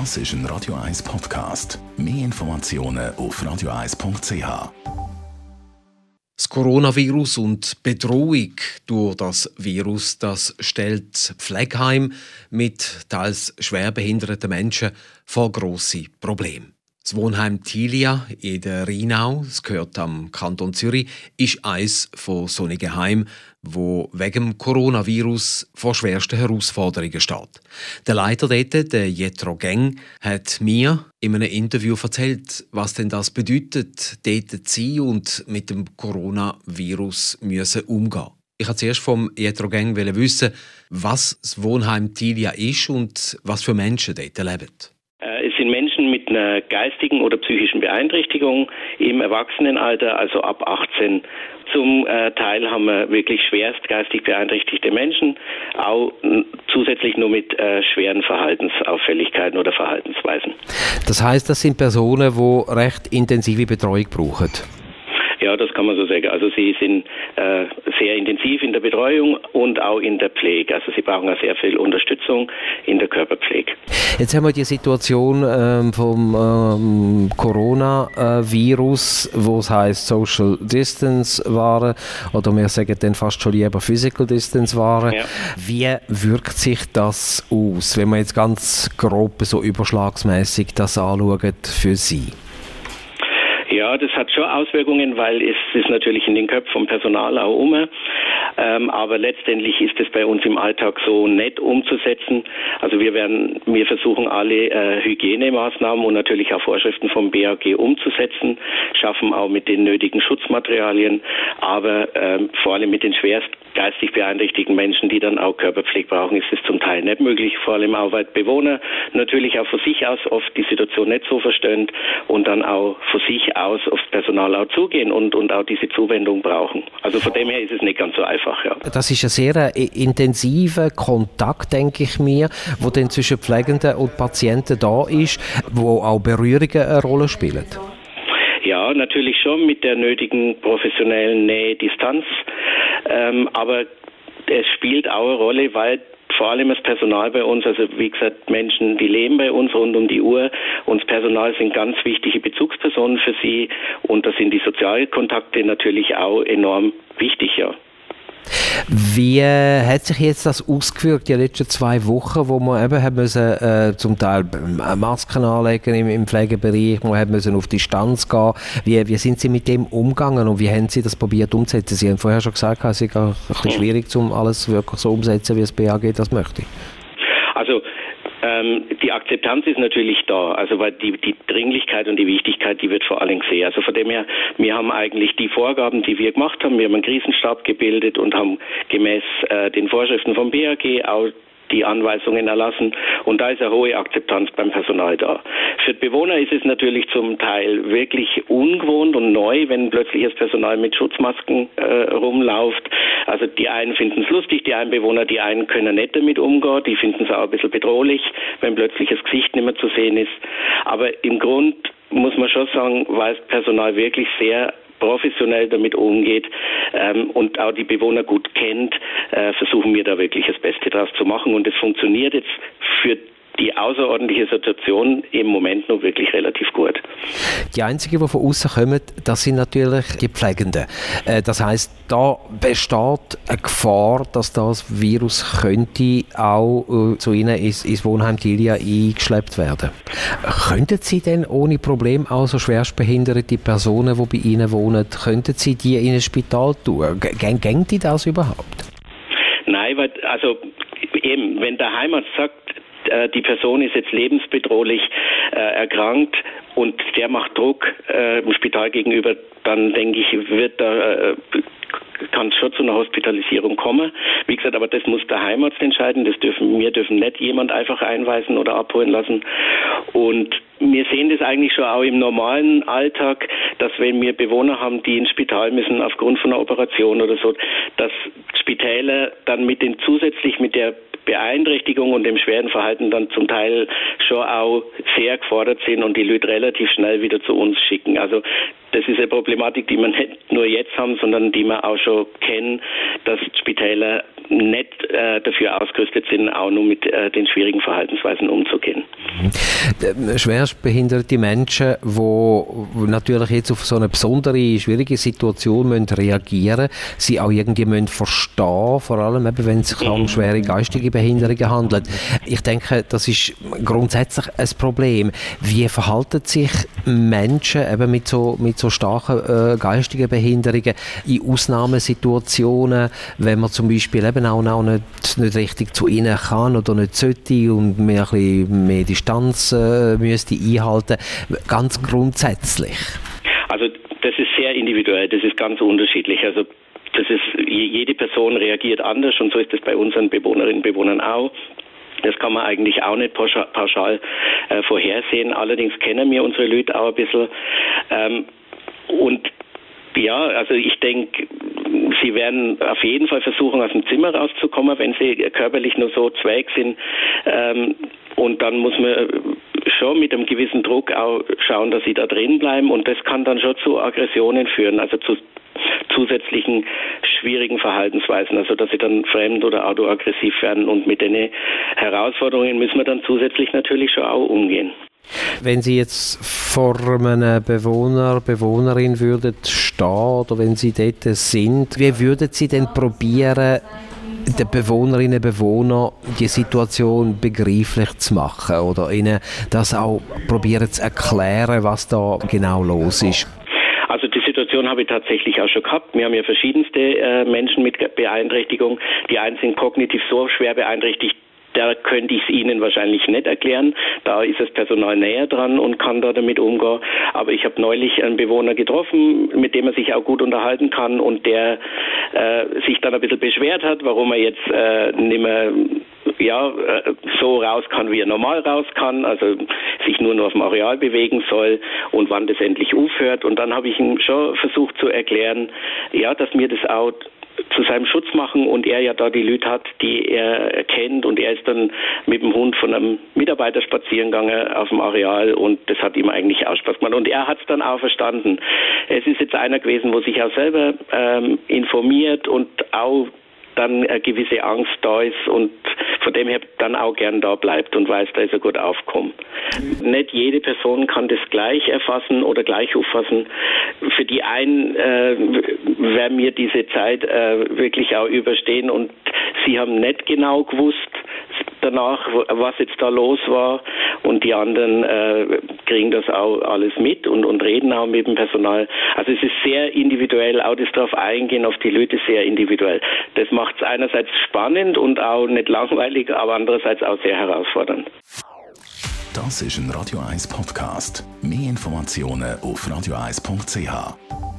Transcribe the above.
Das ist ein Radio 1 Podcast. Mehr Informationen auf radio1.ch. Das Coronavirus und die Bedrohung durch das Virus, das stellt Pflegeheim mit teils schwer behinderten Menschen vor grosse Probleme. Das Wohnheim Tilia in der Rheinau, das gehört am Kanton Zürich, ist eines von solchen Heimen, wo wegen dem Coronavirus vor schwersten Herausforderungen steht. Der Leiter dort, der Jetro Geng, hat mir in einem Interview erzählt, was denn das bedeutet, dort zu sein und mit dem Coronavirus müssen umgehen. Ich wollte zuerst vom Jetro Geng wissen, was das Wohnheim Tilia ist und was für Menschen dort leben. Sind Menschen mit einer geistigen oder psychischen Beeinträchtigung im Erwachsenenalter, also ab 18. Zum äh, Teil haben wir wirklich schwerst geistig beeinträchtigte Menschen, auch zusätzlich nur mit äh, schweren Verhaltensauffälligkeiten oder Verhaltensweisen. Das heißt, das sind Personen, die recht intensive Betreuung brauchen. Ja, das kann man so sagen. Also sie sind äh, sehr intensiv in der Betreuung und auch in der Pflege. Also sie brauchen auch sehr viel Unterstützung in der Körperpflege. Jetzt haben wir die Situation ähm, vom ähm, Coronavirus, wo es heißt Social Distance waren oder wir sagen dann fast schon lieber Physical Distance waren. Ja. Wie wirkt sich das aus, wenn man jetzt ganz grob so überschlagsmäßig das anschaut für Sie? Ja, das hat schon Auswirkungen, weil es ist natürlich in den Köpfen vom Personal auch um. Ähm, aber letztendlich ist es bei uns im Alltag so nett umzusetzen. Also wir werden, wir versuchen alle äh, Hygienemaßnahmen und natürlich auch Vorschriften vom BAG umzusetzen, schaffen auch mit den nötigen Schutzmaterialien, aber ähm, vor allem mit den schwerst geistig beeinträchtigten Menschen, die dann auch Körperpflege brauchen, ist es zum Teil nicht möglich, vor allem auch weil Bewohner natürlich auch von sich aus oft die Situation nicht so verstehen und dann auch von sich aus aufs Personal auch zugehen und, und auch diese Zuwendung brauchen. Also von dem her ist es nicht ganz so einfach. Ja. Das ist ein sehr äh, intensiver Kontakt, denke ich mir, wo dann zwischen Pflegenden und Patienten da ist, wo auch Berührungen eine Rolle spielen. Ja, natürlich schon mit der nötigen professionellen Nähe, Distanz. Ähm, aber es spielt auch eine Rolle, weil vor allem das Personal bei uns, also wie gesagt, Menschen, die leben bei uns rund um die Uhr. Uns Personal sind ganz wichtige Bezugspersonen für sie und da sind die Sozialkontakte natürlich auch enorm wichtig, ja. Wie hat sich jetzt das ausgewirkt, die letzten zwei Wochen, wo man eben haben müssen, äh, zum Teil Masken anlegen im, im Pflegebereich, man hat müssen auf Distanz gehen. Wie, wie sind Sie mit dem umgegangen und wie haben Sie das probiert umzusetzen? Sie haben vorher schon gesagt, es ist ein bisschen schwierig, um alles wirklich so umzusetzen, wie das BAG das möchte. Also ähm, die Akzeptanz ist natürlich da, also weil die, die Dringlichkeit und die Wichtigkeit, die wird vor allem gesehen. Also von dem her, wir haben eigentlich die Vorgaben, die wir gemacht haben, wir haben einen Krisenstab gebildet und haben gemäß äh, den Vorschriften vom BAG auch die Anweisungen erlassen und da ist eine hohe Akzeptanz beim Personal da. Für Bewohner ist es natürlich zum Teil wirklich ungewohnt und neu, wenn plötzlich das Personal mit Schutzmasken äh, rumläuft. Also die einen finden es lustig, die einen Bewohner, die einen können nicht damit umgehen, die finden es auch ein bisschen bedrohlich, wenn plötzlich das Gesicht nicht mehr zu sehen ist. Aber im Grund muss man schon sagen, weiß Personal wirklich sehr professionell damit umgeht ähm, und auch die Bewohner gut kennt, äh, versuchen wir da wirklich das Beste draus zu machen. Und es funktioniert jetzt für die außerordentliche Situation im Moment noch wirklich relativ gut. Die einzigen, die von außen kommen, das sind natürlich die Pflegenden. Äh, das heißt, da besteht eine Gefahr, dass das Virus könnte auch äh, zu Ihnen ins, ins Wohnheim Tilia eingeschleppt werden. Könnten Sie denn ohne Problem auch so schwerstbehinderte Personen, die bei Ihnen wohnen, könnten Sie die in ein Spital tun? Gängt die das überhaupt? Nein, weil, also eben, wenn der Heimat sagt, äh, die Person ist jetzt lebensbedrohlich äh, erkrankt und der macht Druck äh, im Spital gegenüber, dann denke ich, wird da äh, kann es schon zu einer Hospitalisierung kommen. Wie gesagt, aber das muss der Heimarzt entscheiden. Das dürfen, wir dürfen nicht jemand einfach einweisen oder abholen lassen. Und wir sehen das eigentlich schon auch im normalen Alltag, dass wenn wir Bewohner haben, die ins Spital müssen aufgrund von einer Operation oder so, dass Spitäler dann mit den zusätzlich mit der Beeinträchtigung und dem schweren Verhalten dann zum Teil schon auch sehr gefordert sind und die Leute relativ schnell wieder zu uns schicken. Also das ist eine Problematik, die wir nicht nur jetzt haben, sondern die wir auch schon kennen, dass Spitäler nicht äh, dafür ausgerüstet sind, auch nur mit äh, den schwierigen Verhaltensweisen umzugehen. Mhm. Schwerstbehinderte Menschen, die natürlich jetzt auf so eine besondere, schwierige Situation müssen reagieren müssen, sie auch irgendwie müssen verstehen vor allem eben, wenn es sich um schwere geistige Behinderungen handelt. Ich denke, das ist grundsätzlich ein Problem. Wie verhalten sich Menschen eben mit so, mit so starken äh, geistigen Behinderungen in Ausnahmesituationen, wenn man zum Beispiel eben auch noch nicht, nicht richtig zu ihnen kann oder nicht sollte und mehr, ein bisschen mehr Distanz äh, müsste einhalten, ganz grundsätzlich? Also das ist sehr individuell, das ist ganz unterschiedlich. Also das ist, jede Person reagiert anders und so ist es bei unseren Bewohnerinnen und Bewohnern auch. Das kann man eigentlich auch nicht pauschal, pauschal äh, vorhersehen. Allerdings kennen wir unsere Leute auch ein bisschen. Ähm, und ja, also ich denke, sie werden auf jeden Fall versuchen, aus dem Zimmer rauszukommen, wenn sie körperlich nur so zweig sind. Ähm, und dann muss man schon mit einem gewissen Druck auch schauen, dass sie da drin bleiben. Und das kann dann schon zu Aggressionen führen, also zu zusätzlichen schwierigen Verhaltensweisen, also dass sie dann fremd oder autoaggressiv werden. Und mit den Herausforderungen müssen wir dann zusätzlich natürlich schon auch umgehen. Wenn Sie jetzt vor einem Bewohner, Bewohnerin würden stehen oder wenn Sie dort sind, wie würden Sie denn probieren, den Bewohnerinnen und Bewohnern die Situation begreiflich zu machen oder ihnen das auch probieren zu erklären, was da genau los ist? Also die Situation habe ich tatsächlich auch schon gehabt. Wir haben ja verschiedenste äh, Menschen mit Beeinträchtigung. Die einen sind kognitiv so schwer beeinträchtigt, da könnte ich es Ihnen wahrscheinlich nicht erklären. Da ist das Personal näher dran und kann da damit umgehen. Aber ich habe neulich einen Bewohner getroffen, mit dem er sich auch gut unterhalten kann und der äh, sich dann ein bisschen beschwert hat, warum er jetzt äh, nicht mehr ja, äh, so raus kann, wie er normal raus kann, also sich nur noch auf dem Areal bewegen soll und wann das endlich aufhört. Und dann habe ich ihm schon versucht zu erklären, ja, dass mir das auch zu seinem Schutz machen und er ja da die Leute hat, die er kennt und er ist dann mit dem Hund von einem Mitarbeiter spazieren gegangen auf dem Areal und das hat ihm eigentlich auch Spaß gemacht und er hat es dann auch verstanden. Es ist jetzt einer gewesen, wo sich auch selber ähm, informiert und auch dann eine gewisse Angst da ist und von dem her dann auch gern da bleibt und weiß, da ist er gut aufkommen. Nicht jede Person kann das gleich erfassen oder gleich auffassen. Für die einen äh, werden mir diese Zeit äh, wirklich auch überstehen und sie haben nicht genau gewusst, danach, was jetzt da los war. Und die anderen äh, kriegen das auch alles mit und, und reden auch mit dem Personal. Also es ist sehr individuell, auch das darauf eingehen, auf die Leute sehr individuell. Das macht es einerseits spannend und auch nicht langweilig, aber andererseits auch sehr herausfordernd. Das ist ein Radio 1 Podcast. Mehr Informationen auf radio1.ch.